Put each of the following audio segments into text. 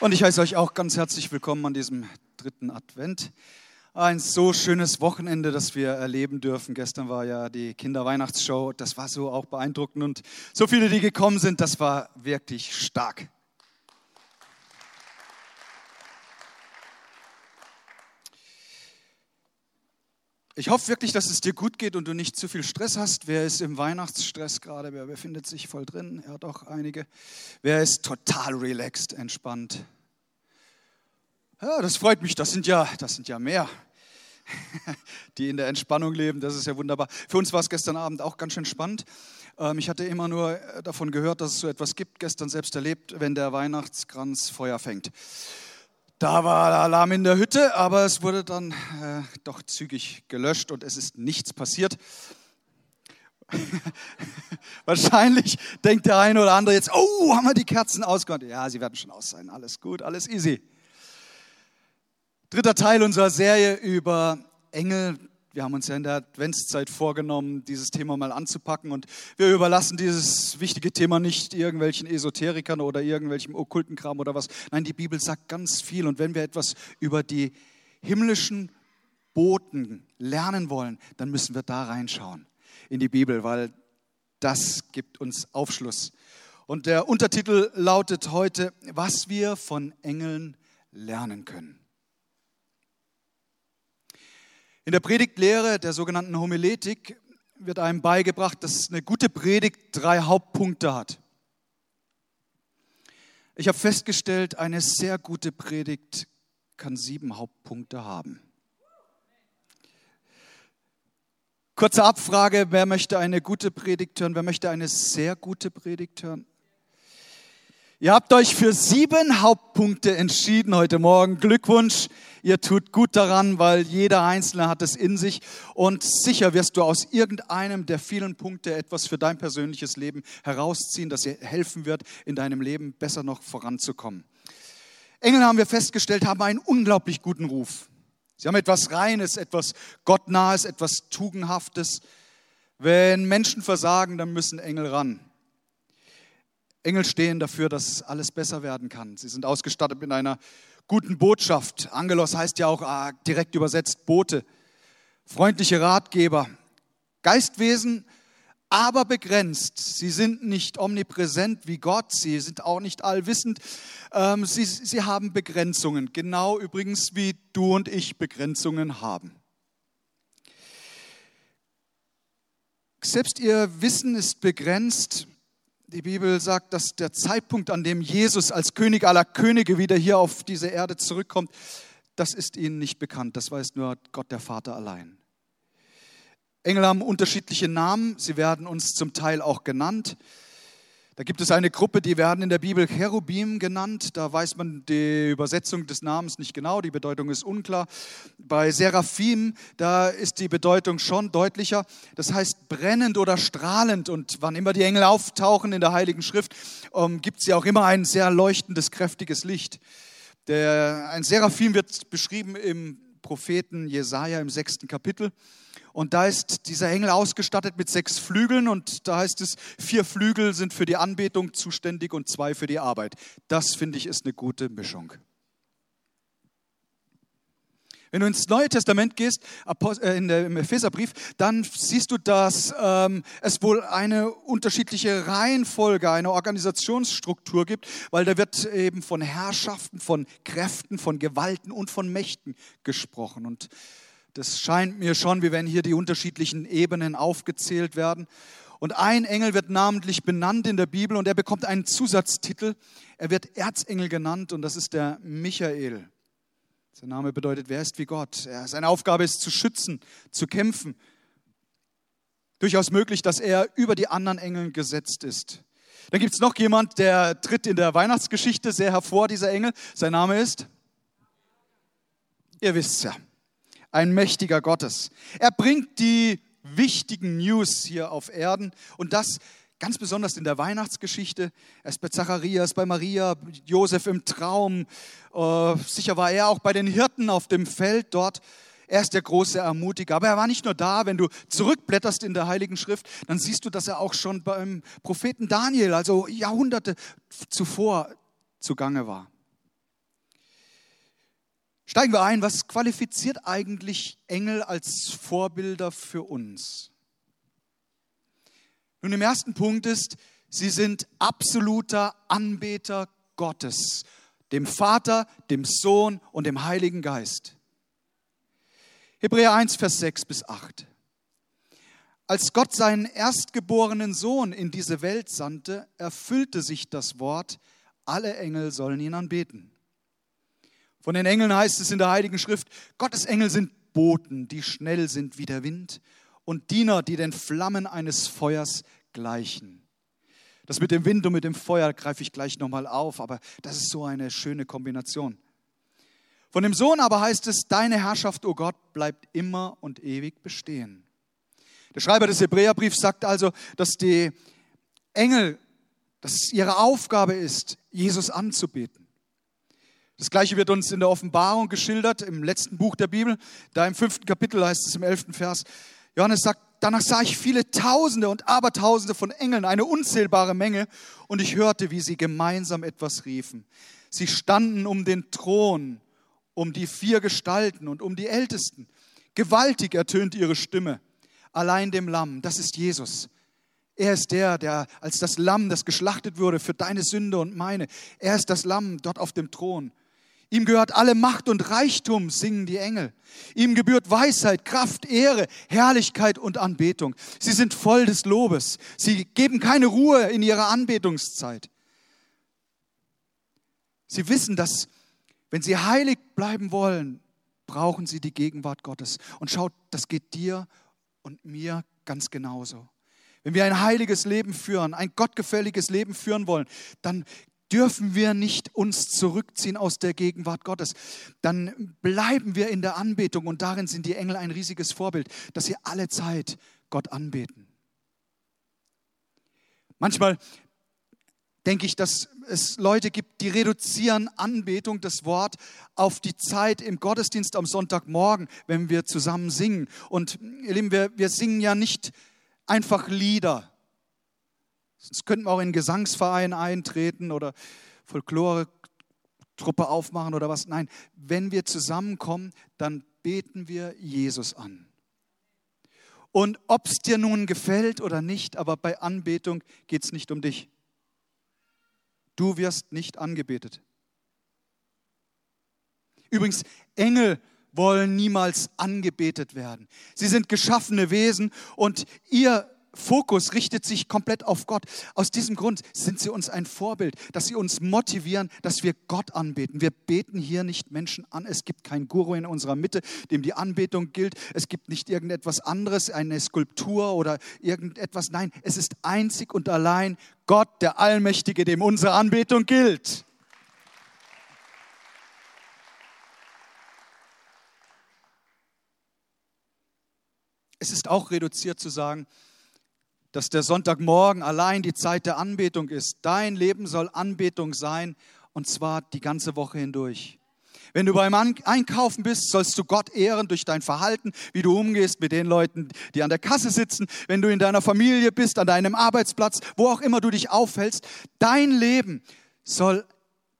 Und ich heiße euch auch ganz herzlich willkommen an diesem dritten Advent. Ein so schönes Wochenende, das wir erleben dürfen. Gestern war ja die Kinderweihnachtsshow. Das war so auch beeindruckend. Und so viele, die gekommen sind, das war wirklich stark. Ich hoffe wirklich, dass es dir gut geht und du nicht zu viel Stress hast. Wer ist im Weihnachtsstress gerade? Wer befindet sich voll drin? Er hat auch einige. Wer ist total relaxed, entspannt? Ja, das freut mich. Das sind ja, das sind ja mehr, die in der Entspannung leben. Das ist ja wunderbar. Für uns war es gestern Abend auch ganz schön spannend. Ähm, ich hatte immer nur davon gehört, dass es so etwas gibt, gestern selbst erlebt, wenn der Weihnachtskranz Feuer fängt. Da war Alarm in der Hütte, aber es wurde dann äh, doch zügig gelöscht und es ist nichts passiert. Wahrscheinlich denkt der eine oder andere jetzt, oh, haben wir die Kerzen ausgemacht? Ja, sie werden schon aus sein. Alles gut, alles easy. Dritter Teil unserer Serie über Engel. Wir haben uns ja in der Adventszeit vorgenommen, dieses Thema mal anzupacken und wir überlassen dieses wichtige Thema nicht irgendwelchen Esoterikern oder irgendwelchem okkulten Kram oder was. Nein, die Bibel sagt ganz viel und wenn wir etwas über die himmlischen Boten lernen wollen, dann müssen wir da reinschauen in die Bibel, weil das gibt uns Aufschluss. Und der Untertitel lautet heute, was wir von Engeln lernen können. In der Predigtlehre der sogenannten Homiletik wird einem beigebracht, dass eine gute Predigt drei Hauptpunkte hat. Ich habe festgestellt, eine sehr gute Predigt kann sieben Hauptpunkte haben. Kurze Abfrage, wer möchte eine gute Predigt hören? Wer möchte eine sehr gute Predigt hören? Ihr habt euch für sieben Hauptpunkte entschieden heute Morgen. Glückwunsch, ihr tut gut daran, weil jeder Einzelne hat es in sich. Und sicher wirst du aus irgendeinem der vielen Punkte etwas für dein persönliches Leben herausziehen, das dir helfen wird, in deinem Leben besser noch voranzukommen. Engel haben wir festgestellt, haben einen unglaublich guten Ruf. Sie haben etwas Reines, etwas Gottnahes, etwas Tugendhaftes. Wenn Menschen versagen, dann müssen Engel ran. Engel stehen dafür, dass alles besser werden kann. Sie sind ausgestattet mit einer guten Botschaft. Angelos heißt ja auch ah, direkt übersetzt Bote. Freundliche Ratgeber. Geistwesen, aber begrenzt. Sie sind nicht omnipräsent wie Gott. Sie sind auch nicht allwissend. Ähm, sie, sie haben Begrenzungen. Genau übrigens wie du und ich Begrenzungen haben. Selbst ihr Wissen ist begrenzt die Bibel sagt, dass der Zeitpunkt, an dem Jesus als König aller Könige wieder hier auf diese Erde zurückkommt, das ist ihnen nicht bekannt. Das weiß nur Gott der Vater allein. Engel haben unterschiedliche Namen. Sie werden uns zum Teil auch genannt. Da gibt es eine Gruppe, die werden in der Bibel Cherubim genannt. Da weiß man die Übersetzung des Namens nicht genau, die Bedeutung ist unklar. Bei Seraphim, da ist die Bedeutung schon deutlicher. Das heißt brennend oder strahlend. Und wann immer die Engel auftauchen in der Heiligen Schrift, ähm, gibt es ja auch immer ein sehr leuchtendes, kräftiges Licht. Der, ein Seraphim wird beschrieben im Propheten Jesaja im sechsten Kapitel. Und da ist dieser Engel ausgestattet mit sechs Flügeln und da heißt es, vier Flügel sind für die Anbetung zuständig und zwei für die Arbeit. Das finde ich ist eine gute Mischung. Wenn du ins Neue Testament gehst, äh, in der, im Epheserbrief, dann siehst du, dass ähm, es wohl eine unterschiedliche Reihenfolge, eine Organisationsstruktur gibt, weil da wird eben von Herrschaften, von Kräften, von Gewalten und von Mächten gesprochen. Und das scheint mir schon, wie wenn hier die unterschiedlichen Ebenen aufgezählt werden. Und ein Engel wird namentlich benannt in der Bibel und er bekommt einen Zusatztitel. Er wird Erzengel genannt und das ist der Michael. Sein Name bedeutet, wer ist wie Gott? Seine Aufgabe ist zu schützen, zu kämpfen. Durchaus möglich, dass er über die anderen Engeln gesetzt ist. Dann gibt es noch jemand, der tritt in der Weihnachtsgeschichte sehr hervor, dieser Engel. Sein Name ist? Ihr wisst ja ein mächtiger Gottes. Er bringt die wichtigen News hier auf Erden und das ganz besonders in der Weihnachtsgeschichte. Er ist bei Zacharias, bei Maria, Josef im Traum. Äh, sicher war er auch bei den Hirten auf dem Feld dort. Er ist der große Ermutiger. Aber er war nicht nur da. Wenn du zurückblätterst in der Heiligen Schrift, dann siehst du, dass er auch schon beim Propheten Daniel, also Jahrhunderte zuvor, zugange war. Steigen wir ein, was qualifiziert eigentlich Engel als Vorbilder für uns? Nun, im ersten Punkt ist, sie sind absoluter Anbeter Gottes, dem Vater, dem Sohn und dem Heiligen Geist. Hebräer 1, Vers 6 bis 8. Als Gott seinen erstgeborenen Sohn in diese Welt sandte, erfüllte sich das Wort, alle Engel sollen ihn anbeten. Von den Engeln heißt es in der Heiligen Schrift, Gottes Engel sind Boten, die schnell sind wie der Wind und Diener, die den Flammen eines Feuers gleichen. Das mit dem Wind und mit dem Feuer greife ich gleich nochmal auf, aber das ist so eine schöne Kombination. Von dem Sohn aber heißt es, deine Herrschaft, o oh Gott, bleibt immer und ewig bestehen. Der Schreiber des Hebräerbriefs sagt also, dass die Engel, dass es ihre Aufgabe ist, Jesus anzubeten. Das gleiche wird uns in der Offenbarung geschildert, im letzten Buch der Bibel. Da im fünften Kapitel heißt es im elften Vers, Johannes sagt, danach sah ich viele Tausende und Abertausende von Engeln, eine unzählbare Menge, und ich hörte, wie sie gemeinsam etwas riefen. Sie standen um den Thron, um die vier Gestalten und um die Ältesten. Gewaltig ertönte ihre Stimme allein dem Lamm. Das ist Jesus. Er ist der, der als das Lamm, das geschlachtet wurde für deine Sünde und meine. Er ist das Lamm dort auf dem Thron. Ihm gehört alle Macht und Reichtum, singen die Engel. Ihm gebührt Weisheit, Kraft, Ehre, Herrlichkeit und Anbetung. Sie sind voll des Lobes. Sie geben keine Ruhe in ihrer Anbetungszeit. Sie wissen, dass wenn sie heilig bleiben wollen, brauchen sie die Gegenwart Gottes. Und schaut, das geht dir und mir ganz genauso. Wenn wir ein heiliges Leben führen, ein gottgefälliges Leben führen wollen, dann dürfen wir nicht uns zurückziehen aus der Gegenwart Gottes. Dann bleiben wir in der Anbetung und darin sind die Engel ein riesiges Vorbild, dass sie alle Zeit Gott anbeten. Manchmal denke ich, dass es Leute gibt, die reduzieren Anbetung, das Wort, auf die Zeit im Gottesdienst am Sonntagmorgen, wenn wir zusammen singen. Und ihr Lieben, wir, wir singen ja nicht einfach Lieder. Sonst könnten wir auch in einen Gesangsverein eintreten oder Folklore-Truppe aufmachen oder was. Nein, wenn wir zusammenkommen, dann beten wir Jesus an. Und ob es dir nun gefällt oder nicht, aber bei Anbetung geht es nicht um dich. Du wirst nicht angebetet. Übrigens, Engel wollen niemals angebetet werden. Sie sind geschaffene Wesen und ihr Fokus richtet sich komplett auf Gott. Aus diesem Grund sind sie uns ein Vorbild, dass sie uns motivieren, dass wir Gott anbeten. Wir beten hier nicht Menschen an. Es gibt kein Guru in unserer Mitte, dem die Anbetung gilt. Es gibt nicht irgendetwas anderes, eine Skulptur oder irgendetwas. Nein, es ist einzig und allein Gott, der Allmächtige, dem unsere Anbetung gilt. Es ist auch reduziert zu sagen, dass der Sonntagmorgen allein die Zeit der Anbetung ist. Dein Leben soll Anbetung sein und zwar die ganze Woche hindurch. Wenn du beim Einkaufen bist, sollst du Gott ehren durch dein Verhalten, wie du umgehst mit den Leuten, die an der Kasse sitzen. Wenn du in deiner Familie bist, an deinem Arbeitsplatz, wo auch immer du dich aufhältst, dein Leben soll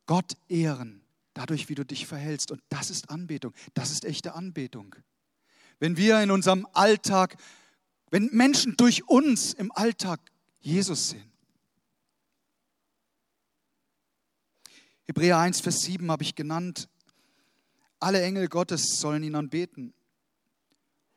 Gott ehren, dadurch, wie du dich verhältst. Und das ist Anbetung. Das ist echte Anbetung. Wenn wir in unserem Alltag wenn Menschen durch uns im Alltag Jesus sehen. Hebräer 1, Vers 7 habe ich genannt. Alle Engel Gottes sollen ihn anbeten.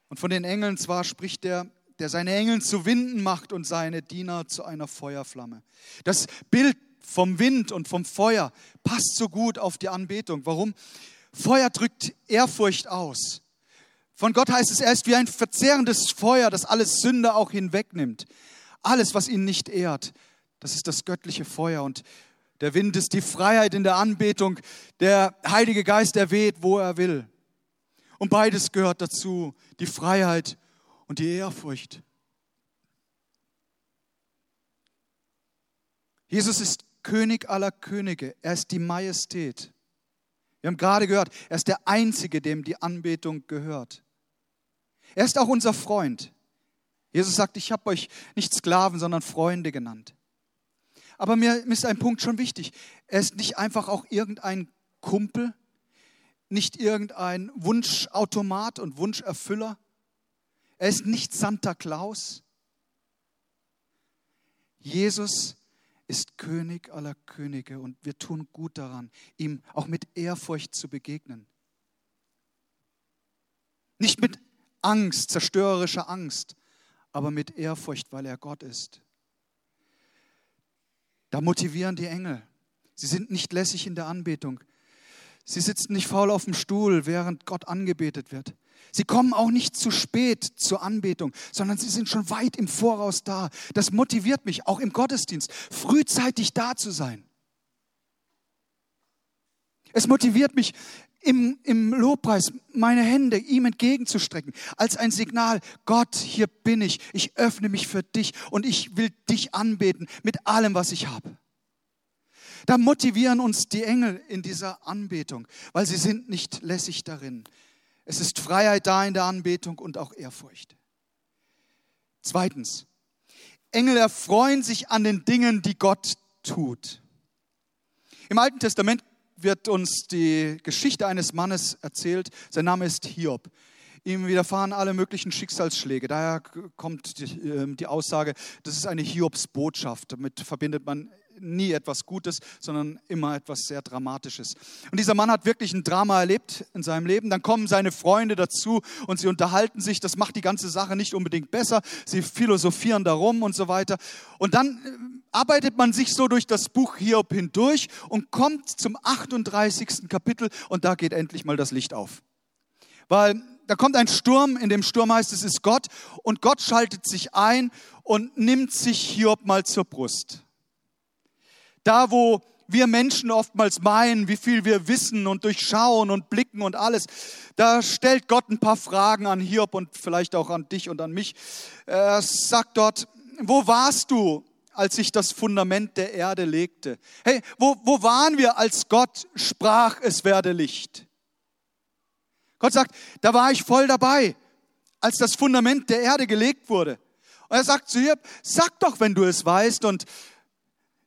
Und von den Engeln zwar spricht er, der seine Engel zu Winden macht und seine Diener zu einer Feuerflamme. Das Bild vom Wind und vom Feuer passt so gut auf die Anbetung. Warum? Feuer drückt Ehrfurcht aus. Von Gott heißt es, er ist wie ein verzehrendes Feuer, das alles Sünde auch hinwegnimmt. Alles, was ihn nicht ehrt, das ist das göttliche Feuer. Und der Wind ist die Freiheit in der Anbetung. Der Heilige Geist, der weht, wo er will. Und beides gehört dazu, die Freiheit und die Ehrfurcht. Jesus ist König aller Könige. Er ist die Majestät. Wir haben gerade gehört, er ist der Einzige, dem die Anbetung gehört. Er ist auch unser Freund. Jesus sagt, ich habe euch nicht Sklaven, sondern Freunde genannt. Aber mir ist ein Punkt schon wichtig. Er ist nicht einfach auch irgendein Kumpel. nicht irgendein Wunschautomat und Wunscherfüller. Er ist nicht Santa Claus. Jesus ist König aller Könige und wir tun gut daran, ihm auch mit Ehrfurcht zu begegnen. Nicht mit Angst, zerstörerischer Angst, aber mit Ehrfurcht, weil er Gott ist. Da motivieren die Engel. Sie sind nicht lässig in der Anbetung. Sie sitzen nicht faul auf dem Stuhl, während Gott angebetet wird. Sie kommen auch nicht zu spät zur Anbetung, sondern sie sind schon weit im Voraus da. Das motiviert mich, auch im Gottesdienst, frühzeitig da zu sein. Es motiviert mich, im, im Lobpreis meine Hände ihm entgegenzustrecken, als ein Signal, Gott, hier bin ich, ich öffne mich für dich und ich will dich anbeten mit allem, was ich habe. Da motivieren uns die Engel in dieser Anbetung, weil sie sind nicht lässig darin. Es ist Freiheit da in der Anbetung und auch Ehrfurcht. Zweitens, Engel erfreuen sich an den Dingen, die Gott tut. Im Alten Testament wird uns die Geschichte eines Mannes erzählt. Sein Name ist Hiob. Ihm widerfahren alle möglichen Schicksalsschläge. Daher kommt die, ähm, die Aussage, das ist eine Hiobsbotschaft. Damit verbindet man nie etwas Gutes, sondern immer etwas sehr Dramatisches. Und dieser Mann hat wirklich ein Drama erlebt in seinem Leben. Dann kommen seine Freunde dazu und sie unterhalten sich. Das macht die ganze Sache nicht unbedingt besser. Sie philosophieren darum und so weiter. Und dann äh, arbeitet man sich so durch das Buch Hiob hindurch und kommt zum 38. Kapitel und da geht endlich mal das Licht auf. Weil da kommt ein Sturm, in dem Sturm heißt es ist Gott und Gott schaltet sich ein und nimmt sich Hiob mal zur Brust. Da, wo wir Menschen oftmals meinen, wie viel wir wissen und durchschauen und blicken und alles, da stellt Gott ein paar Fragen an Hiob und vielleicht auch an dich und an mich. Er sagt dort, wo warst du, als ich das Fundament der Erde legte? Hey, wo, wo waren wir, als Gott sprach, es werde Licht? Gott sagt, da war ich voll dabei, als das Fundament der Erde gelegt wurde. Und er sagt zu Hiob, sag doch, wenn du es weißt und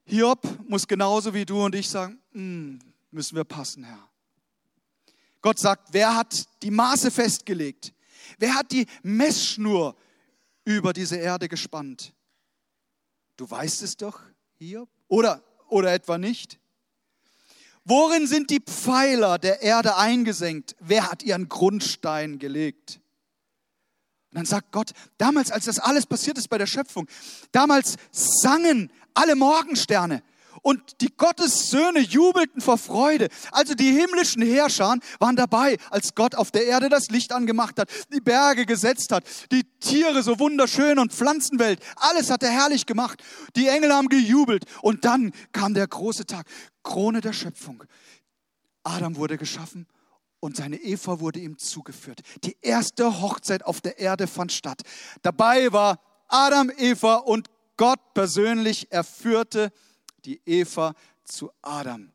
Hiob muss genauso wie du und ich sagen, mm, müssen wir passen, Herr. Gott sagt, wer hat die Maße festgelegt? Wer hat die Messschnur über diese Erde gespannt? Du weißt es doch, Hiob? Oder, oder etwa nicht? Worin sind die Pfeiler der Erde eingesenkt? Wer hat ihren Grundstein gelegt? Und dann sagt Gott, damals, als das alles passiert ist bei der Schöpfung, damals sangen alle Morgensterne. Und die Gottessöhne jubelten vor Freude. Also die himmlischen Herrscher waren dabei, als Gott auf der Erde das Licht angemacht hat, die Berge gesetzt hat, die Tiere so wunderschön und Pflanzenwelt. Alles hat er herrlich gemacht. Die Engel haben gejubelt. Und dann kam der große Tag, Krone der Schöpfung. Adam wurde geschaffen und seine Eva wurde ihm zugeführt. Die erste Hochzeit auf der Erde fand statt. Dabei war Adam, Eva und Gott persönlich, er führte die Eva zu Adam.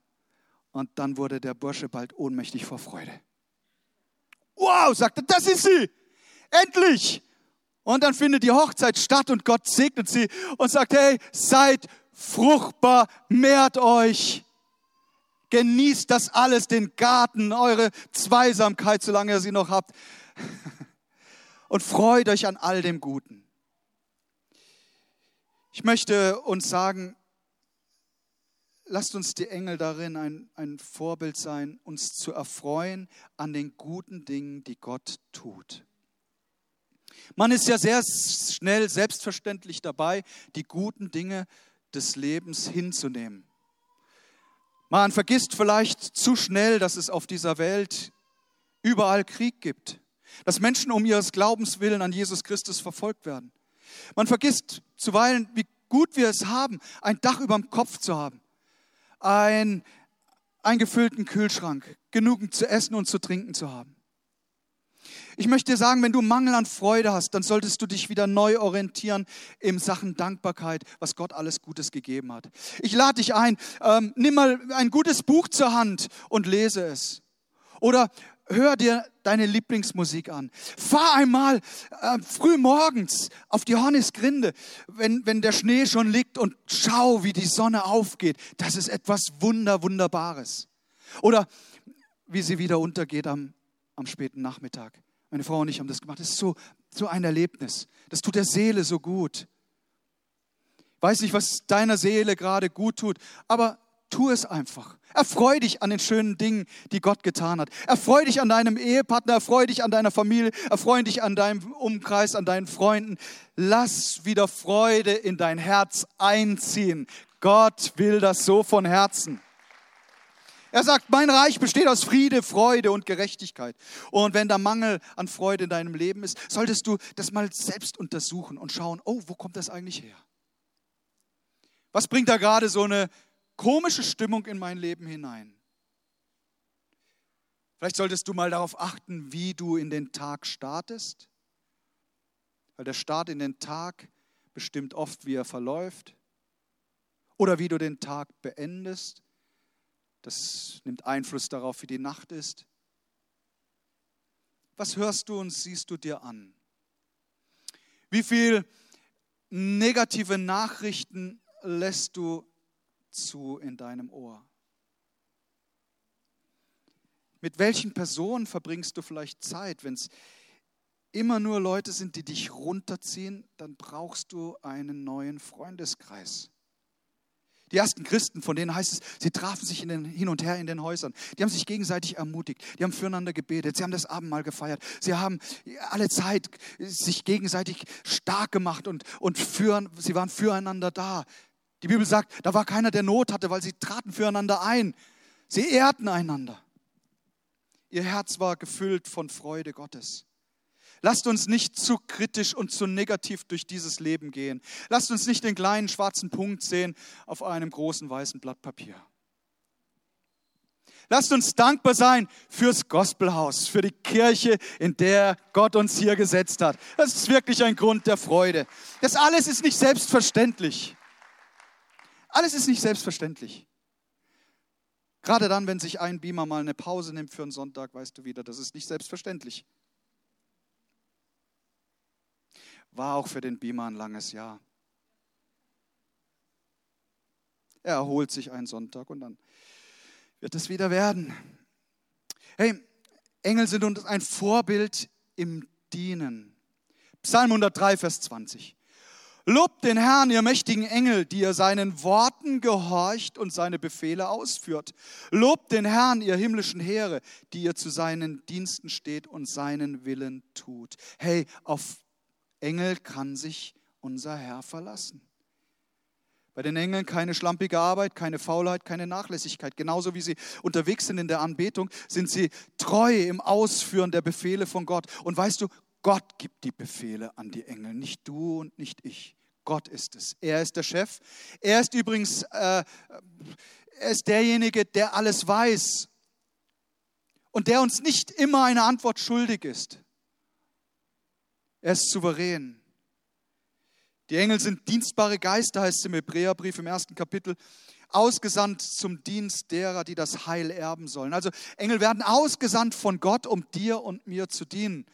Und dann wurde der Bursche bald ohnmächtig vor Freude. Wow, sagte, das ist sie. Endlich. Und dann findet die Hochzeit statt und Gott segnet sie und sagt, hey, seid fruchtbar, mehrt euch. Genießt das alles, den Garten, eure Zweisamkeit, solange ihr sie noch habt. Und freut euch an all dem Guten. Ich möchte uns sagen, lasst uns die Engel darin ein, ein Vorbild sein, uns zu erfreuen an den guten Dingen, die Gott tut. Man ist ja sehr schnell selbstverständlich dabei, die guten Dinge des Lebens hinzunehmen. Man vergisst vielleicht zu schnell, dass es auf dieser Welt überall Krieg gibt, dass Menschen um ihres Glaubens willen an Jesus Christus verfolgt werden. Man vergisst zuweilen, wie gut wir es haben, ein Dach über dem Kopf zu haben, ein, einen gefüllten Kühlschrank, genug zu essen und zu trinken zu haben. Ich möchte dir sagen, wenn du Mangel an Freude hast, dann solltest du dich wieder neu orientieren in Sachen Dankbarkeit, was Gott alles Gutes gegeben hat. Ich lade dich ein, ähm, nimm mal ein gutes Buch zur Hand und lese es. Oder hör dir deine Lieblingsmusik an. Fahr einmal äh, früh morgens auf die Hornisgrinde, wenn, wenn der Schnee schon liegt und schau, wie die Sonne aufgeht. Das ist etwas Wunder, Wunderbares. Oder wie sie wieder untergeht am, am späten Nachmittag. Meine Frau und ich haben das gemacht. Das ist so, so ein Erlebnis. Das tut der Seele so gut. Weiß nicht, was deiner Seele gerade gut tut, aber tu es einfach. Erfreu dich an den schönen Dingen, die Gott getan hat. Erfreu dich an deinem Ehepartner, erfreu dich an deiner Familie, erfreu dich an deinem Umkreis, an deinen Freunden. Lass wieder Freude in dein Herz einziehen. Gott will das so von Herzen. Er sagt, mein Reich besteht aus Friede, Freude und Gerechtigkeit. Und wenn da Mangel an Freude in deinem Leben ist, solltest du das mal selbst untersuchen und schauen, oh, wo kommt das eigentlich her? Was bringt da gerade so eine komische Stimmung in mein Leben hinein? Vielleicht solltest du mal darauf achten, wie du in den Tag startest, weil der Start in den Tag bestimmt oft, wie er verläuft, oder wie du den Tag beendest das nimmt Einfluss darauf, wie die Nacht ist. Was hörst du und siehst du dir an? Wie viel negative Nachrichten lässt du zu in deinem Ohr? Mit welchen Personen verbringst du vielleicht Zeit? Wenn es immer nur Leute sind, die dich runterziehen, dann brauchst du einen neuen Freundeskreis. Die ersten Christen, von denen heißt es, sie trafen sich den, hin und her in den Häusern. Die haben sich gegenseitig ermutigt. Die haben füreinander gebetet. Sie haben das Abendmahl gefeiert. Sie haben alle Zeit sich gegenseitig stark gemacht und, und für, sie waren füreinander da. Die Bibel sagt, da war keiner, der Not hatte, weil sie traten füreinander ein. Sie ehrten einander. Ihr Herz war gefüllt von Freude Gottes. Lasst uns nicht zu kritisch und zu negativ durch dieses Leben gehen. Lasst uns nicht den kleinen schwarzen Punkt sehen auf einem großen weißen Blatt Papier. Lasst uns dankbar sein fürs Gospelhaus, für die Kirche, in der Gott uns hier gesetzt hat. Das ist wirklich ein Grund der Freude. Das alles ist nicht selbstverständlich. Alles ist nicht selbstverständlich. Gerade dann, wenn sich ein Beamer mal eine Pause nimmt für einen Sonntag, weißt du wieder, das ist nicht selbstverständlich. War auch für den Beamer ein langes Jahr. Er erholt sich einen Sonntag und dann wird es wieder werden. Hey, Engel sind uns ein Vorbild im Dienen. Psalm 103, Vers 20. Lobt den Herrn, ihr mächtigen Engel, die ihr seinen Worten gehorcht und seine Befehle ausführt. Lobt den Herrn, ihr himmlischen Heere, die ihr zu seinen Diensten steht und seinen Willen tut. Hey, auf Engel kann sich unser Herr verlassen. Bei den Engeln keine schlampige Arbeit, keine Faulheit, keine Nachlässigkeit. Genauso wie sie unterwegs sind in der Anbetung, sind sie treu im Ausführen der Befehle von Gott. Und weißt du, Gott gibt die Befehle an die Engel, nicht du und nicht ich. Gott ist es. Er ist der Chef. Er ist übrigens, äh, er ist derjenige, der alles weiß und der uns nicht immer eine Antwort schuldig ist. Er ist souverän. Die Engel sind dienstbare Geister, heißt es im Hebräerbrief im ersten Kapitel, ausgesandt zum Dienst derer, die das Heil erben sollen. Also Engel werden ausgesandt von Gott, um dir und mir zu dienen.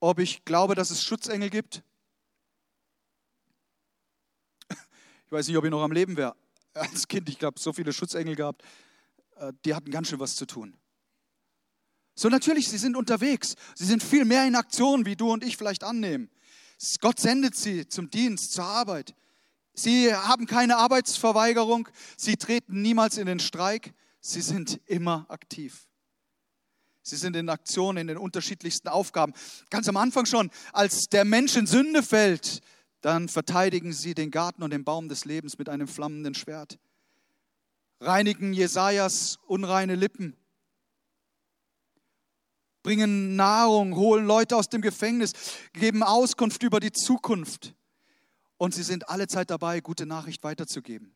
Ob ich glaube, dass es Schutzengel gibt? Ich weiß nicht, ob ich noch am Leben wäre. Als Kind, ich glaube, so viele Schutzengel gehabt, äh, die hatten ganz schön was zu tun. So natürlich, sie sind unterwegs. Sie sind viel mehr in Aktion, wie du und ich vielleicht annehmen. Gott sendet sie zum Dienst, zur Arbeit. Sie haben keine Arbeitsverweigerung. Sie treten niemals in den Streik. Sie sind immer aktiv. Sie sind in Aktion in den unterschiedlichsten Aufgaben. Ganz am Anfang schon, als der Mensch in Sünde fällt, dann verteidigen sie den Garten und den Baum des Lebens mit einem flammenden Schwert. Reinigen Jesajas unreine Lippen bringen Nahrung, holen Leute aus dem Gefängnis, geben Auskunft über die Zukunft. Und sie sind alle Zeit dabei, gute Nachricht weiterzugeben.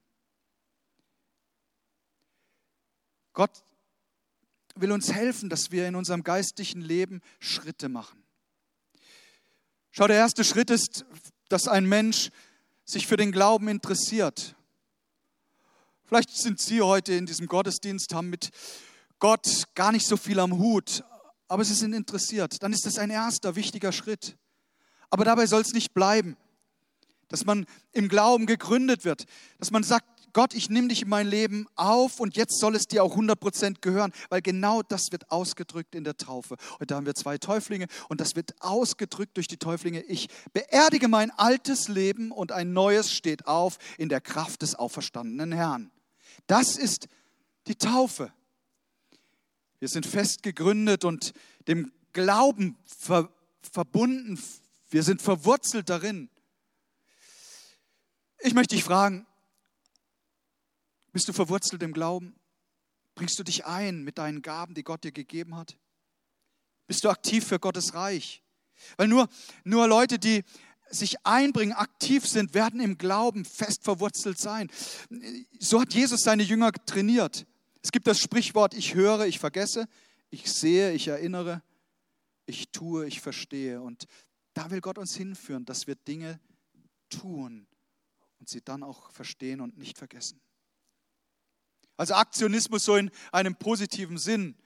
Gott will uns helfen, dass wir in unserem geistlichen Leben Schritte machen. Schau, der erste Schritt ist, dass ein Mensch sich für den Glauben interessiert. Vielleicht sind Sie heute in diesem Gottesdienst, haben mit Gott gar nicht so viel am Hut, aber sie sind interessiert, dann ist das ein erster wichtiger Schritt. Aber dabei soll es nicht bleiben, dass man im Glauben gegründet wird, dass man sagt, Gott, ich nehme dich in mein Leben auf und jetzt soll es dir auch 100% gehören, weil genau das wird ausgedrückt in der Taufe. Und da haben wir zwei Täuflinge und das wird ausgedrückt durch die Täuflinge. Ich beerdige mein altes Leben und ein neues steht auf in der Kraft des auferstandenen Herrn. Das ist die Taufe. Wir sind fest gegründet und dem Glauben ver verbunden. Wir sind verwurzelt darin. Ich möchte dich fragen, bist du verwurzelt im Glauben? Bringst du dich ein mit deinen Gaben, die Gott dir gegeben hat? Bist du aktiv für Gottes Reich? Weil nur, nur Leute, die sich einbringen, aktiv sind, werden im Glauben fest verwurzelt sein. So hat Jesus seine Jünger trainiert. Es gibt das Sprichwort, ich höre, ich vergesse, ich sehe, ich erinnere, ich tue, ich verstehe. Und da will Gott uns hinführen, dass wir Dinge tun und sie dann auch verstehen und nicht vergessen. Also Aktionismus so in einem positiven Sinn.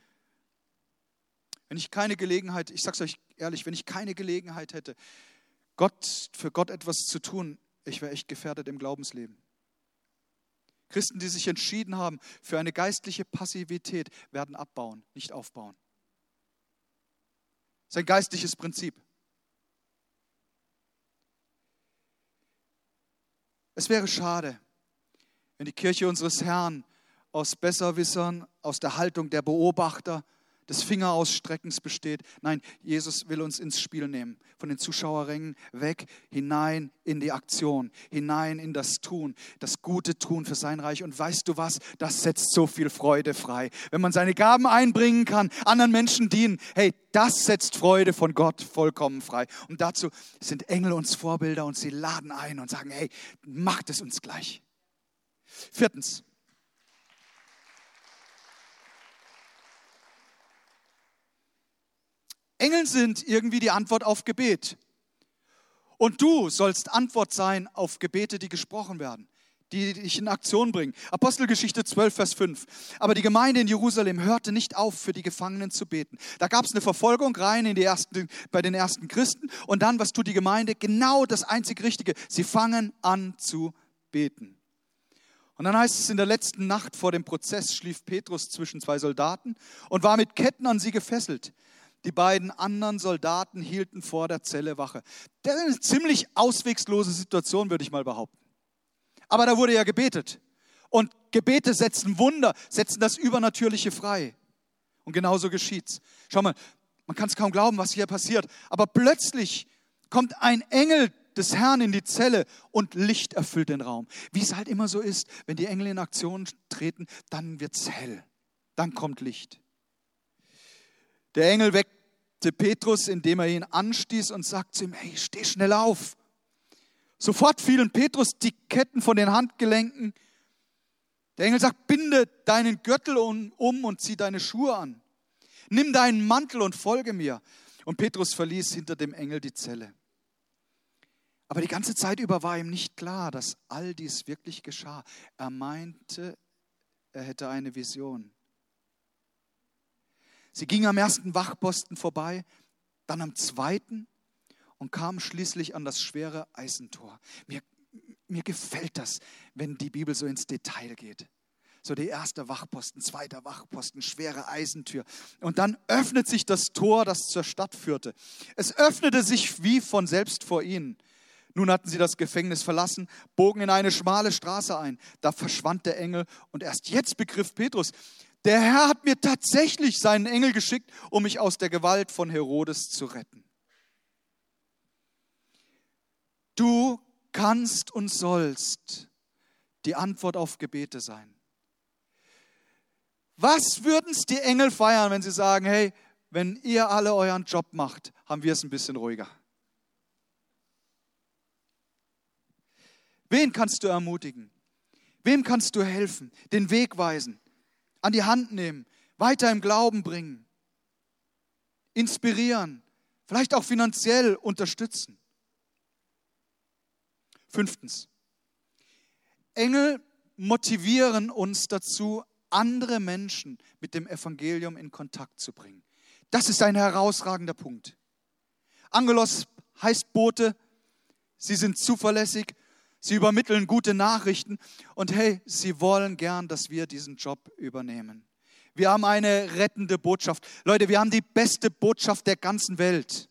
Wenn ich keine Gelegenheit, ich sage es euch ehrlich, wenn ich keine Gelegenheit hätte, Gott, für Gott etwas zu tun, ich wäre echt gefährdet im Glaubensleben. Christen, die sich entschieden haben für eine geistliche Passivität, werden abbauen, nicht aufbauen. Das ist ein geistliches Prinzip. Es wäre schade, wenn die Kirche unseres Herrn aus Besserwissern, aus der Haltung der Beobachter, des Fingerausstreckens besteht. Nein, Jesus will uns ins Spiel nehmen, von den Zuschauerrängen weg, hinein in die Aktion, hinein in das Tun, das gute Tun für sein Reich. Und weißt du was, das setzt so viel Freude frei. Wenn man seine Gaben einbringen kann, anderen Menschen dienen, hey, das setzt Freude von Gott vollkommen frei. Und dazu sind Engel uns Vorbilder und sie laden ein und sagen, hey, macht es uns gleich. Viertens, Engel sind irgendwie die Antwort auf Gebet. Und du sollst Antwort sein auf Gebete, die gesprochen werden, die dich in Aktion bringen. Apostelgeschichte 12, Vers 5. Aber die Gemeinde in Jerusalem hörte nicht auf, für die Gefangenen zu beten. Da gab es eine Verfolgung rein in die ersten, bei den ersten Christen. Und dann, was tut die Gemeinde? Genau das einzig Richtige. Sie fangen an zu beten. Und dann heißt es, in der letzten Nacht vor dem Prozess schlief Petrus zwischen zwei Soldaten und war mit Ketten an sie gefesselt. Die beiden anderen Soldaten hielten vor der Zelle Wache. Das ist eine ziemlich auswegslose Situation, würde ich mal behaupten. Aber da wurde ja gebetet. Und Gebete setzen Wunder, setzen das Übernatürliche frei. Und genauso geschieht's. Schau mal, man kann es kaum glauben, was hier passiert. Aber plötzlich kommt ein Engel des Herrn in die Zelle und Licht erfüllt den Raum. Wie es halt immer so ist, wenn die Engel in Aktion treten, dann wird's hell. Dann kommt Licht. Der Engel weckt Petrus, indem er ihn anstieß und sagte ihm, hey, steh schnell auf. Sofort fielen Petrus die Ketten von den Handgelenken. Der Engel sagt, binde deinen Gürtel um und zieh deine Schuhe an. Nimm deinen Mantel und folge mir. Und Petrus verließ hinter dem Engel die Zelle. Aber die ganze Zeit über war ihm nicht klar, dass all dies wirklich geschah. Er meinte, er hätte eine Vision. Sie ging am ersten Wachposten vorbei, dann am zweiten und kam schließlich an das schwere Eisentor. Mir, mir gefällt das, wenn die Bibel so ins Detail geht. So der erste Wachposten, zweiter Wachposten, schwere Eisentür. Und dann öffnet sich das Tor, das zur Stadt führte. Es öffnete sich wie von selbst vor ihnen. Nun hatten sie das Gefängnis verlassen, bogen in eine schmale Straße ein. Da verschwand der Engel und erst jetzt begriff Petrus, der Herr hat mir tatsächlich seinen Engel geschickt, um mich aus der Gewalt von Herodes zu retten. Du kannst und sollst die Antwort auf Gebete sein. Was würden es die Engel feiern, wenn sie sagen, hey, wenn ihr alle euren Job macht, haben wir es ein bisschen ruhiger. Wen kannst du ermutigen? Wem kannst du helfen, den Weg weisen? An die Hand nehmen, weiter im Glauben bringen, inspirieren, vielleicht auch finanziell unterstützen. Fünftens. Engel motivieren uns dazu, andere Menschen mit dem Evangelium in Kontakt zu bringen. Das ist ein herausragender Punkt. Angelos heißt Bote, sie sind zuverlässig, Sie übermitteln gute Nachrichten und hey, sie wollen gern, dass wir diesen Job übernehmen. Wir haben eine rettende Botschaft. Leute, wir haben die beste Botschaft der ganzen Welt.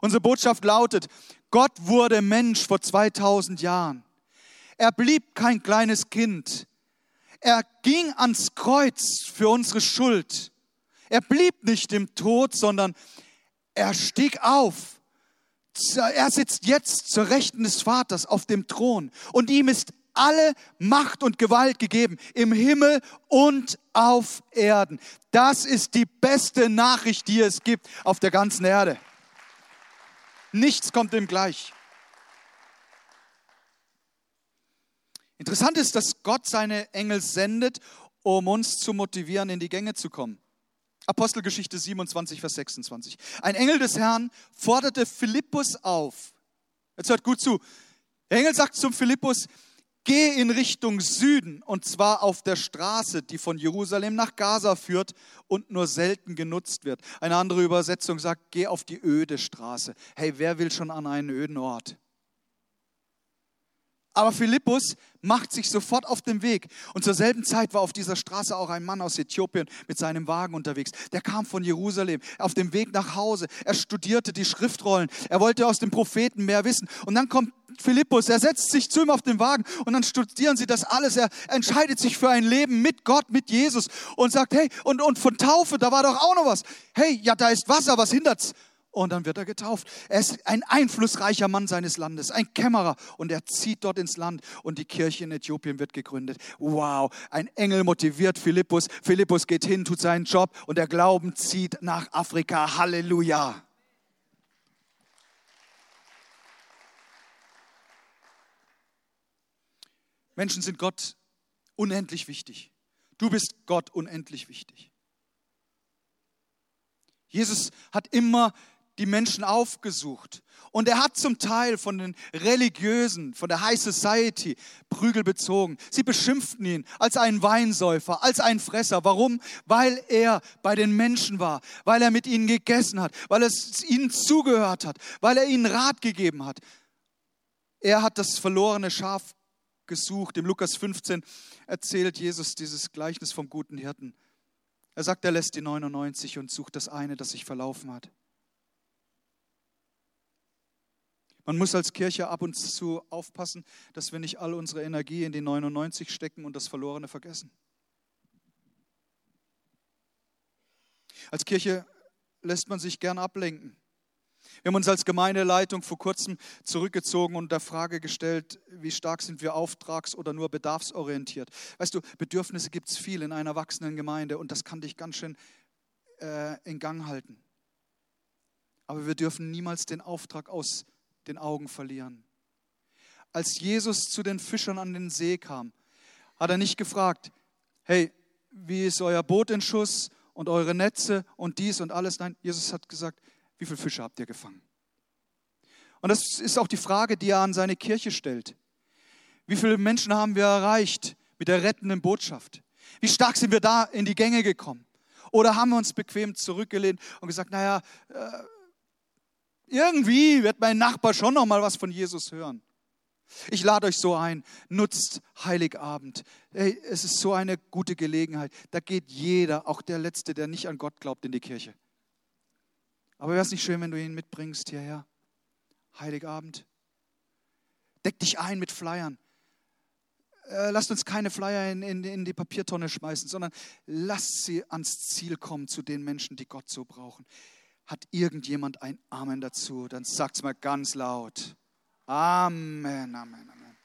Unsere Botschaft lautet, Gott wurde Mensch vor 2000 Jahren. Er blieb kein kleines Kind. Er ging ans Kreuz für unsere Schuld. Er blieb nicht im Tod, sondern er stieg auf. Er sitzt jetzt zur Rechten des Vaters auf dem Thron und ihm ist alle Macht und Gewalt gegeben im Himmel und auf Erden. Das ist die beste Nachricht, die es gibt auf der ganzen Erde. Nichts kommt ihm gleich. Interessant ist, dass Gott seine Engel sendet, um uns zu motivieren, in die Gänge zu kommen. Apostelgeschichte 27, Vers 26. Ein Engel des Herrn forderte Philippus auf. Jetzt hört gut zu. Der Engel sagt zum Philippus, geh in Richtung Süden und zwar auf der Straße, die von Jerusalem nach Gaza führt und nur selten genutzt wird. Eine andere Übersetzung sagt, geh auf die öde Straße. Hey, wer will schon an einen öden Ort? Aber Philippus macht sich sofort auf den Weg. Und zur selben Zeit war auf dieser Straße auch ein Mann aus Äthiopien mit seinem Wagen unterwegs. Der kam von Jerusalem auf dem Weg nach Hause. Er studierte die Schriftrollen. Er wollte aus den Propheten mehr wissen. Und dann kommt Philippus, er setzt sich zu ihm auf den Wagen und dann studieren sie das alles. Er entscheidet sich für ein Leben mit Gott, mit Jesus und sagt, hey, und, und von Taufe, da war doch auch noch was. Hey, ja, da ist Wasser, was hindert's? Und dann wird er getauft. Er ist ein einflussreicher Mann seines Landes, ein Kämmerer. Und er zieht dort ins Land und die Kirche in Äthiopien wird gegründet. Wow, ein Engel motiviert Philippus. Philippus geht hin, tut seinen Job und der Glauben zieht nach Afrika. Halleluja. Menschen sind Gott unendlich wichtig. Du bist Gott unendlich wichtig. Jesus hat immer die Menschen aufgesucht. Und er hat zum Teil von den Religiösen, von der High Society Prügel bezogen. Sie beschimpften ihn als einen Weinsäufer, als einen Fresser. Warum? Weil er bei den Menschen war, weil er mit ihnen gegessen hat, weil es ihnen zugehört hat, weil er ihnen Rat gegeben hat. Er hat das verlorene Schaf gesucht. Im Lukas 15 erzählt Jesus dieses Gleichnis vom guten Hirten. Er sagt, er lässt die 99 und sucht das eine, das sich verlaufen hat. Man muss als Kirche ab und zu aufpassen, dass wir nicht all unsere Energie in die 99 stecken und das Verlorene vergessen. Als Kirche lässt man sich gern ablenken. Wir haben uns als Gemeindeleitung vor kurzem zurückgezogen und der Frage gestellt, wie stark sind wir auftrags- oder nur bedarfsorientiert. Weißt du, Bedürfnisse gibt es viel in einer wachsenden Gemeinde und das kann dich ganz schön äh, in Gang halten. Aber wir dürfen niemals den Auftrag aus den Augen verlieren. Als Jesus zu den Fischern an den See kam, hat er nicht gefragt, hey, wie ist euer Boot in Schuss und eure Netze und dies und alles. Nein, Jesus hat gesagt, wie viele Fische habt ihr gefangen? Und das ist auch die Frage, die er an seine Kirche stellt. Wie viele Menschen haben wir erreicht mit der rettenden Botschaft? Wie stark sind wir da in die Gänge gekommen? Oder haben wir uns bequem zurückgelehnt und gesagt, naja, äh, irgendwie wird mein Nachbar schon noch mal was von Jesus hören. Ich lade euch so ein, nutzt Heiligabend. Hey, es ist so eine gute Gelegenheit. Da geht jeder, auch der Letzte, der nicht an Gott glaubt, in die Kirche. Aber wäre es nicht schön, wenn du ihn mitbringst hierher? Heiligabend. Deck dich ein mit Flyern. Äh, lasst uns keine Flyer in, in, in die Papiertonne schmeißen, sondern lasst sie ans Ziel kommen zu den Menschen, die Gott so brauchen. Hat irgendjemand ein Amen dazu? Dann sagt es mal ganz laut. Amen, Amen, Amen.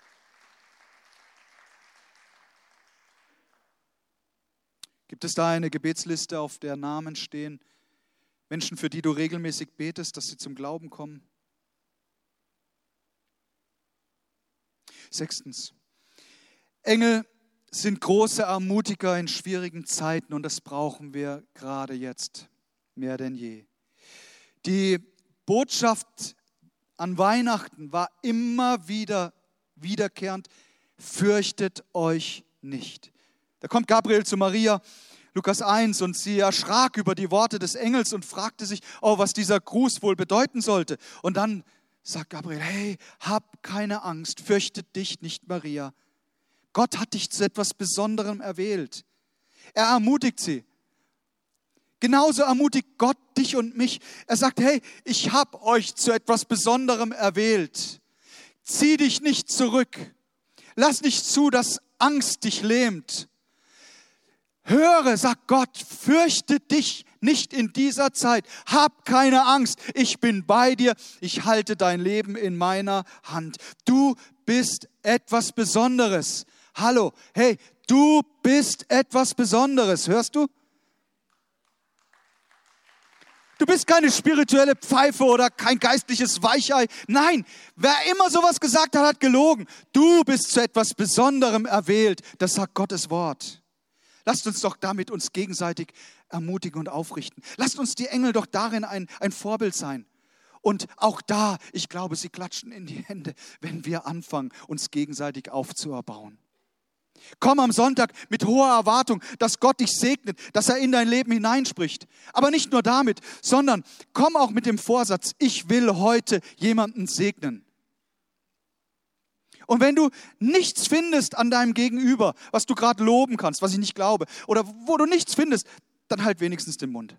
Gibt es da eine Gebetsliste, auf der Namen stehen? Menschen, für die du regelmäßig betest, dass sie zum Glauben kommen? Sechstens. Engel sind große Ermutiger in schwierigen Zeiten und das brauchen wir gerade jetzt mehr denn je. Die Botschaft an Weihnachten war immer wieder wiederkehrend, fürchtet euch nicht. Da kommt Gabriel zu Maria, Lukas 1, und sie erschrak über die Worte des Engels und fragte sich, oh, was dieser Gruß wohl bedeuten sollte. Und dann sagt Gabriel, hey, hab keine Angst, fürchte dich nicht, Maria. Gott hat dich zu etwas Besonderem erwählt. Er ermutigt sie. Genauso ermutigt Gott dich und mich. Er sagt, hey, ich habe euch zu etwas Besonderem erwählt. Zieh dich nicht zurück. Lass nicht zu, dass Angst dich lähmt. Höre, sagt Gott, fürchte dich nicht in dieser Zeit. Hab keine Angst. Ich bin bei dir. Ich halte dein Leben in meiner Hand. Du bist etwas Besonderes. Hallo, hey, du bist etwas Besonderes. Hörst du? Du bist keine spirituelle Pfeife oder kein geistliches Weichei. Nein, wer immer sowas gesagt hat, hat gelogen. Du bist zu etwas Besonderem erwählt. Das sagt Gottes Wort. Lasst uns doch damit uns gegenseitig ermutigen und aufrichten. Lasst uns die Engel doch darin ein, ein Vorbild sein. Und auch da, ich glaube, sie klatschen in die Hände, wenn wir anfangen, uns gegenseitig aufzuerbauen. Komm am Sonntag mit hoher Erwartung, dass Gott dich segnet, dass er in dein Leben hineinspricht. Aber nicht nur damit, sondern komm auch mit dem Vorsatz, ich will heute jemanden segnen. Und wenn du nichts findest an deinem Gegenüber, was du gerade loben kannst, was ich nicht glaube, oder wo du nichts findest, dann halt wenigstens den Mund.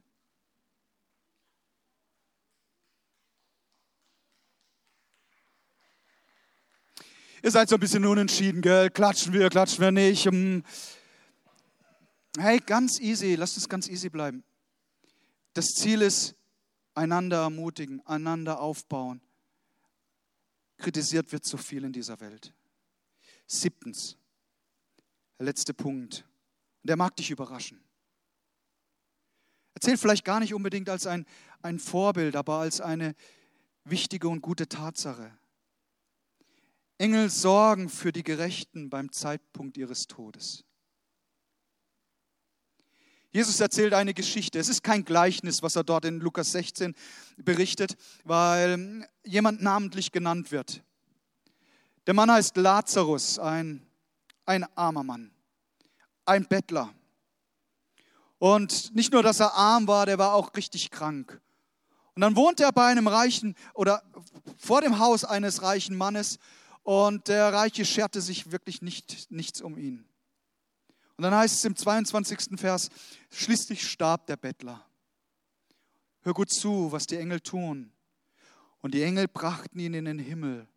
Ihr seid so ein bisschen unentschieden, gell? Klatschen wir, klatschen wir nicht. Hm. Hey, ganz easy, lasst uns ganz easy bleiben. Das Ziel ist, einander ermutigen, einander aufbauen. Kritisiert wird so viel in dieser Welt. Siebtens, der letzte Punkt. Der mag dich überraschen. Erzählt vielleicht gar nicht unbedingt als ein, ein Vorbild, aber als eine wichtige und gute Tatsache. Engel sorgen für die Gerechten beim Zeitpunkt ihres Todes. Jesus erzählt eine Geschichte. Es ist kein Gleichnis, was er dort in Lukas 16 berichtet, weil jemand namentlich genannt wird. Der Mann heißt Lazarus, ein, ein armer Mann, ein Bettler. Und nicht nur, dass er arm war, der war auch richtig krank. Und dann wohnte er bei einem reichen oder vor dem Haus eines reichen Mannes und der Reiche scherte sich wirklich nicht, nichts um ihn. Und dann heißt es im 22. Vers, schließlich starb der Bettler. Hör gut zu, was die Engel tun. Und die Engel brachten ihn in den Himmel.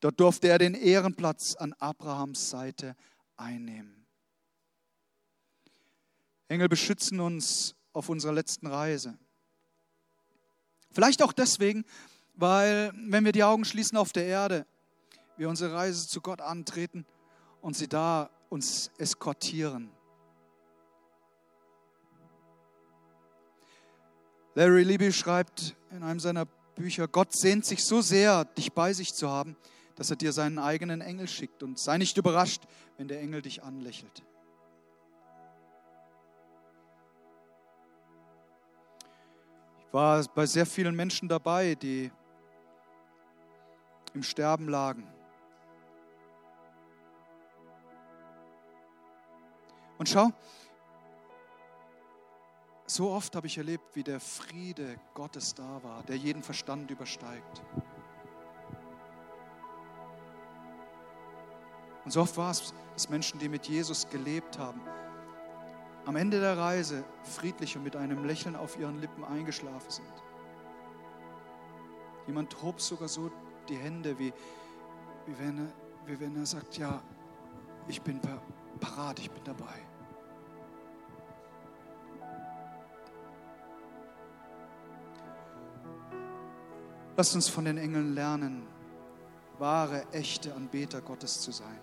Dort durfte er den Ehrenplatz an Abrahams Seite einnehmen. Engel beschützen uns auf unserer letzten Reise. Vielleicht auch deswegen, weil wenn wir die Augen schließen auf der Erde, wir unsere Reise zu Gott antreten und sie da uns eskortieren. Larry Libby schreibt in einem seiner Bücher, Gott sehnt sich so sehr, dich bei sich zu haben, dass er dir seinen eigenen Engel schickt und sei nicht überrascht, wenn der Engel dich anlächelt. Ich war bei sehr vielen Menschen dabei, die im Sterben lagen. Und schau, so oft habe ich erlebt, wie der Friede Gottes da war, der jeden Verstand übersteigt. Und so oft war es, dass Menschen, die mit Jesus gelebt haben, am Ende der Reise friedlich und mit einem Lächeln auf ihren Lippen eingeschlafen sind. Jemand hob sogar so die Hände, wie, wie, wenn, er, wie wenn er sagt, ja, ich bin parat, ich bin dabei. Lasst uns von den Engeln lernen, wahre, echte Anbeter Gottes zu sein.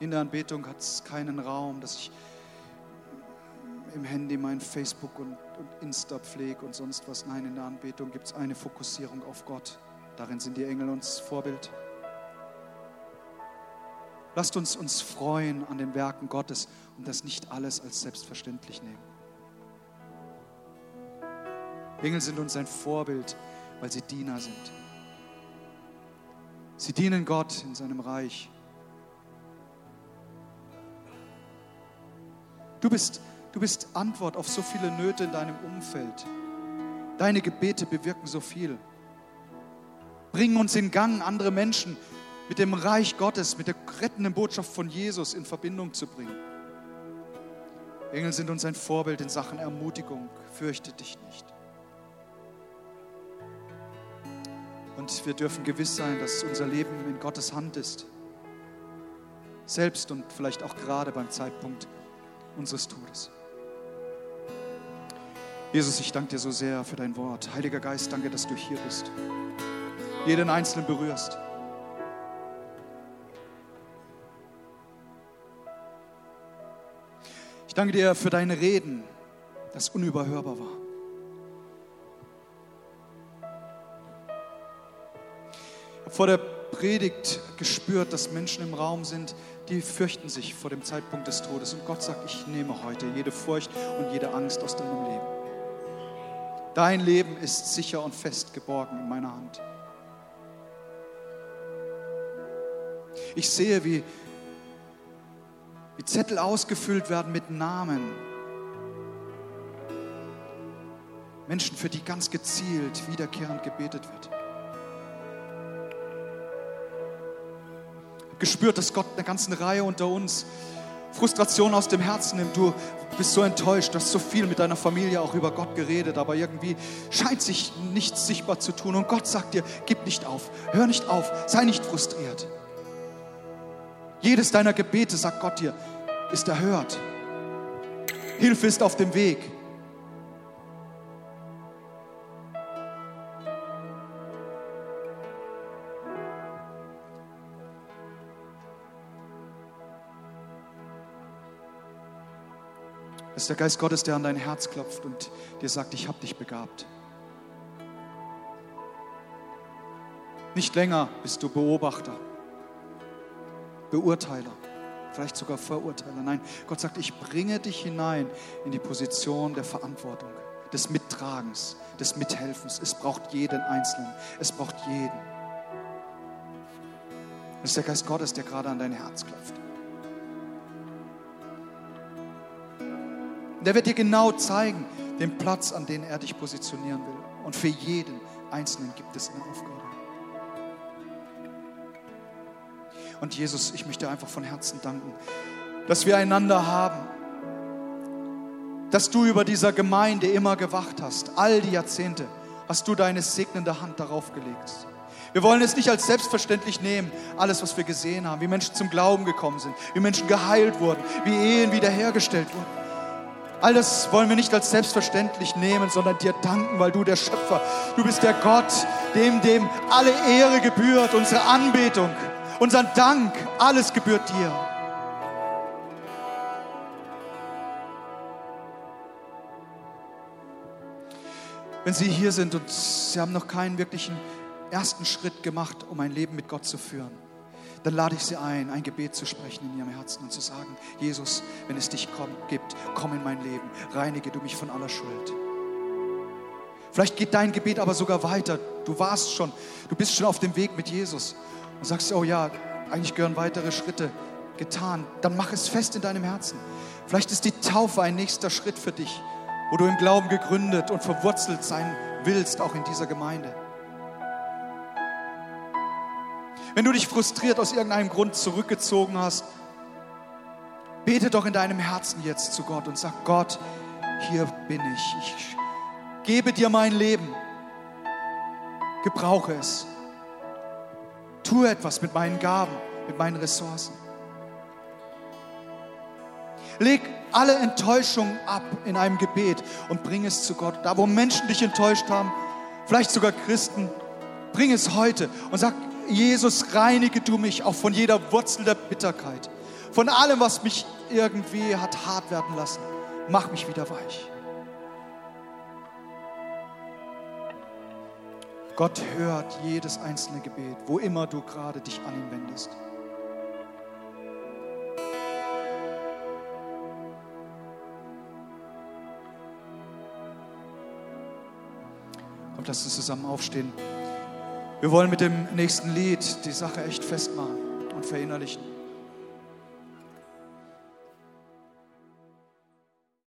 In der Anbetung hat es keinen Raum, dass ich im Handy mein Facebook und, und Insta pflege und sonst was. Nein, in der Anbetung gibt es eine Fokussierung auf Gott. Darin sind die Engel uns Vorbild. Lasst uns uns freuen an den Werken Gottes und das nicht alles als selbstverständlich nehmen. Engel sind uns ein Vorbild, weil sie Diener sind. Sie dienen Gott in seinem Reich. Du bist, du bist Antwort auf so viele Nöte in deinem Umfeld. Deine Gebete bewirken so viel. Bringen uns in Gang, andere Menschen mit dem Reich Gottes, mit der rettenden Botschaft von Jesus in Verbindung zu bringen. Engel sind uns ein Vorbild in Sachen Ermutigung. Fürchte dich nicht. Und wir dürfen gewiss sein, dass unser Leben in Gottes Hand ist. Selbst und vielleicht auch gerade beim Zeitpunkt unseres Todes. Jesus, ich danke dir so sehr für dein Wort. Heiliger Geist, danke, dass du hier bist. Jeden Einzelnen berührst. Ich danke dir für deine Reden, das unüberhörbar war. Habe vor der Predigt gespürt, dass Menschen im Raum sind, die fürchten sich vor dem Zeitpunkt des Todes. Und Gott sagt, ich nehme heute jede Furcht und jede Angst aus deinem Leben. Dein Leben ist sicher und fest geborgen in meiner Hand. Ich sehe, wie wie Zettel ausgefüllt werden mit Namen. Menschen, für die ganz gezielt wiederkehrend gebetet wird. Gespürt, dass Gott eine ganze Reihe unter uns Frustration aus dem Herzen nimmt. Du bist so enttäuscht, du hast so viel mit deiner Familie auch über Gott geredet, aber irgendwie scheint sich nichts sichtbar zu tun. Und Gott sagt dir, gib nicht auf, hör nicht auf, sei nicht frustriert. Jedes deiner Gebete, sagt Gott dir, ist erhört. Hilfe ist auf dem Weg. Ist der Geist Gottes, der an dein Herz klopft und dir sagt, ich habe dich begabt. Nicht länger bist du Beobachter. Beurteiler, vielleicht sogar Verurteiler. Nein, Gott sagt, ich bringe dich hinein in die Position der Verantwortung, des Mittragens, des Mithelfens. Es braucht jeden Einzelnen. Es braucht jeden. Das ist der Geist Gottes, der gerade an dein Herz klopft. Der wird dir genau zeigen, den Platz, an den er dich positionieren will. Und für jeden Einzelnen gibt es eine Aufgabe. Und Jesus, ich möchte einfach von Herzen danken, dass wir einander haben, dass du über dieser Gemeinde immer gewacht hast. All die Jahrzehnte hast du deine segnende Hand darauf gelegt. Wir wollen es nicht als selbstverständlich nehmen, alles, was wir gesehen haben, wie Menschen zum Glauben gekommen sind, wie Menschen geheilt wurden, wie Ehen wiederhergestellt wurden. All das wollen wir nicht als selbstverständlich nehmen, sondern dir danken, weil du der Schöpfer, du bist der Gott, dem dem alle Ehre gebührt, unsere Anbetung. Unseren Dank, alles gebührt dir. Wenn Sie hier sind und Sie haben noch keinen wirklichen ersten Schritt gemacht, um ein Leben mit Gott zu führen, dann lade ich Sie ein, ein Gebet zu sprechen in Ihrem Herzen und zu sagen, Jesus, wenn es dich gibt, komm in mein Leben, reinige du mich von aller Schuld. Vielleicht geht dein Gebet aber sogar weiter. Du warst schon, du bist schon auf dem Weg mit Jesus und sagst, oh ja, eigentlich gehören weitere Schritte getan, dann mach es fest in deinem Herzen. Vielleicht ist die Taufe ein nächster Schritt für dich, wo du im Glauben gegründet und verwurzelt sein willst, auch in dieser Gemeinde. Wenn du dich frustriert aus irgendeinem Grund zurückgezogen hast, bete doch in deinem Herzen jetzt zu Gott und sag, Gott, hier bin ich. Ich gebe dir mein Leben. Gebrauche es. Tue etwas mit meinen Gaben, mit meinen Ressourcen. Leg alle Enttäuschungen ab in einem Gebet und bring es zu Gott. Da, wo Menschen dich enttäuscht haben, vielleicht sogar Christen, bring es heute und sag, Jesus, reinige du mich auch von jeder Wurzel der Bitterkeit, von allem, was mich irgendwie hat hart werden lassen. Mach mich wieder weich. Gott hört jedes einzelne Gebet, wo immer du gerade dich an ihn wendest. Kommt, lasst uns zusammen aufstehen. Wir wollen mit dem nächsten Lied die Sache echt festmachen und verinnerlichen.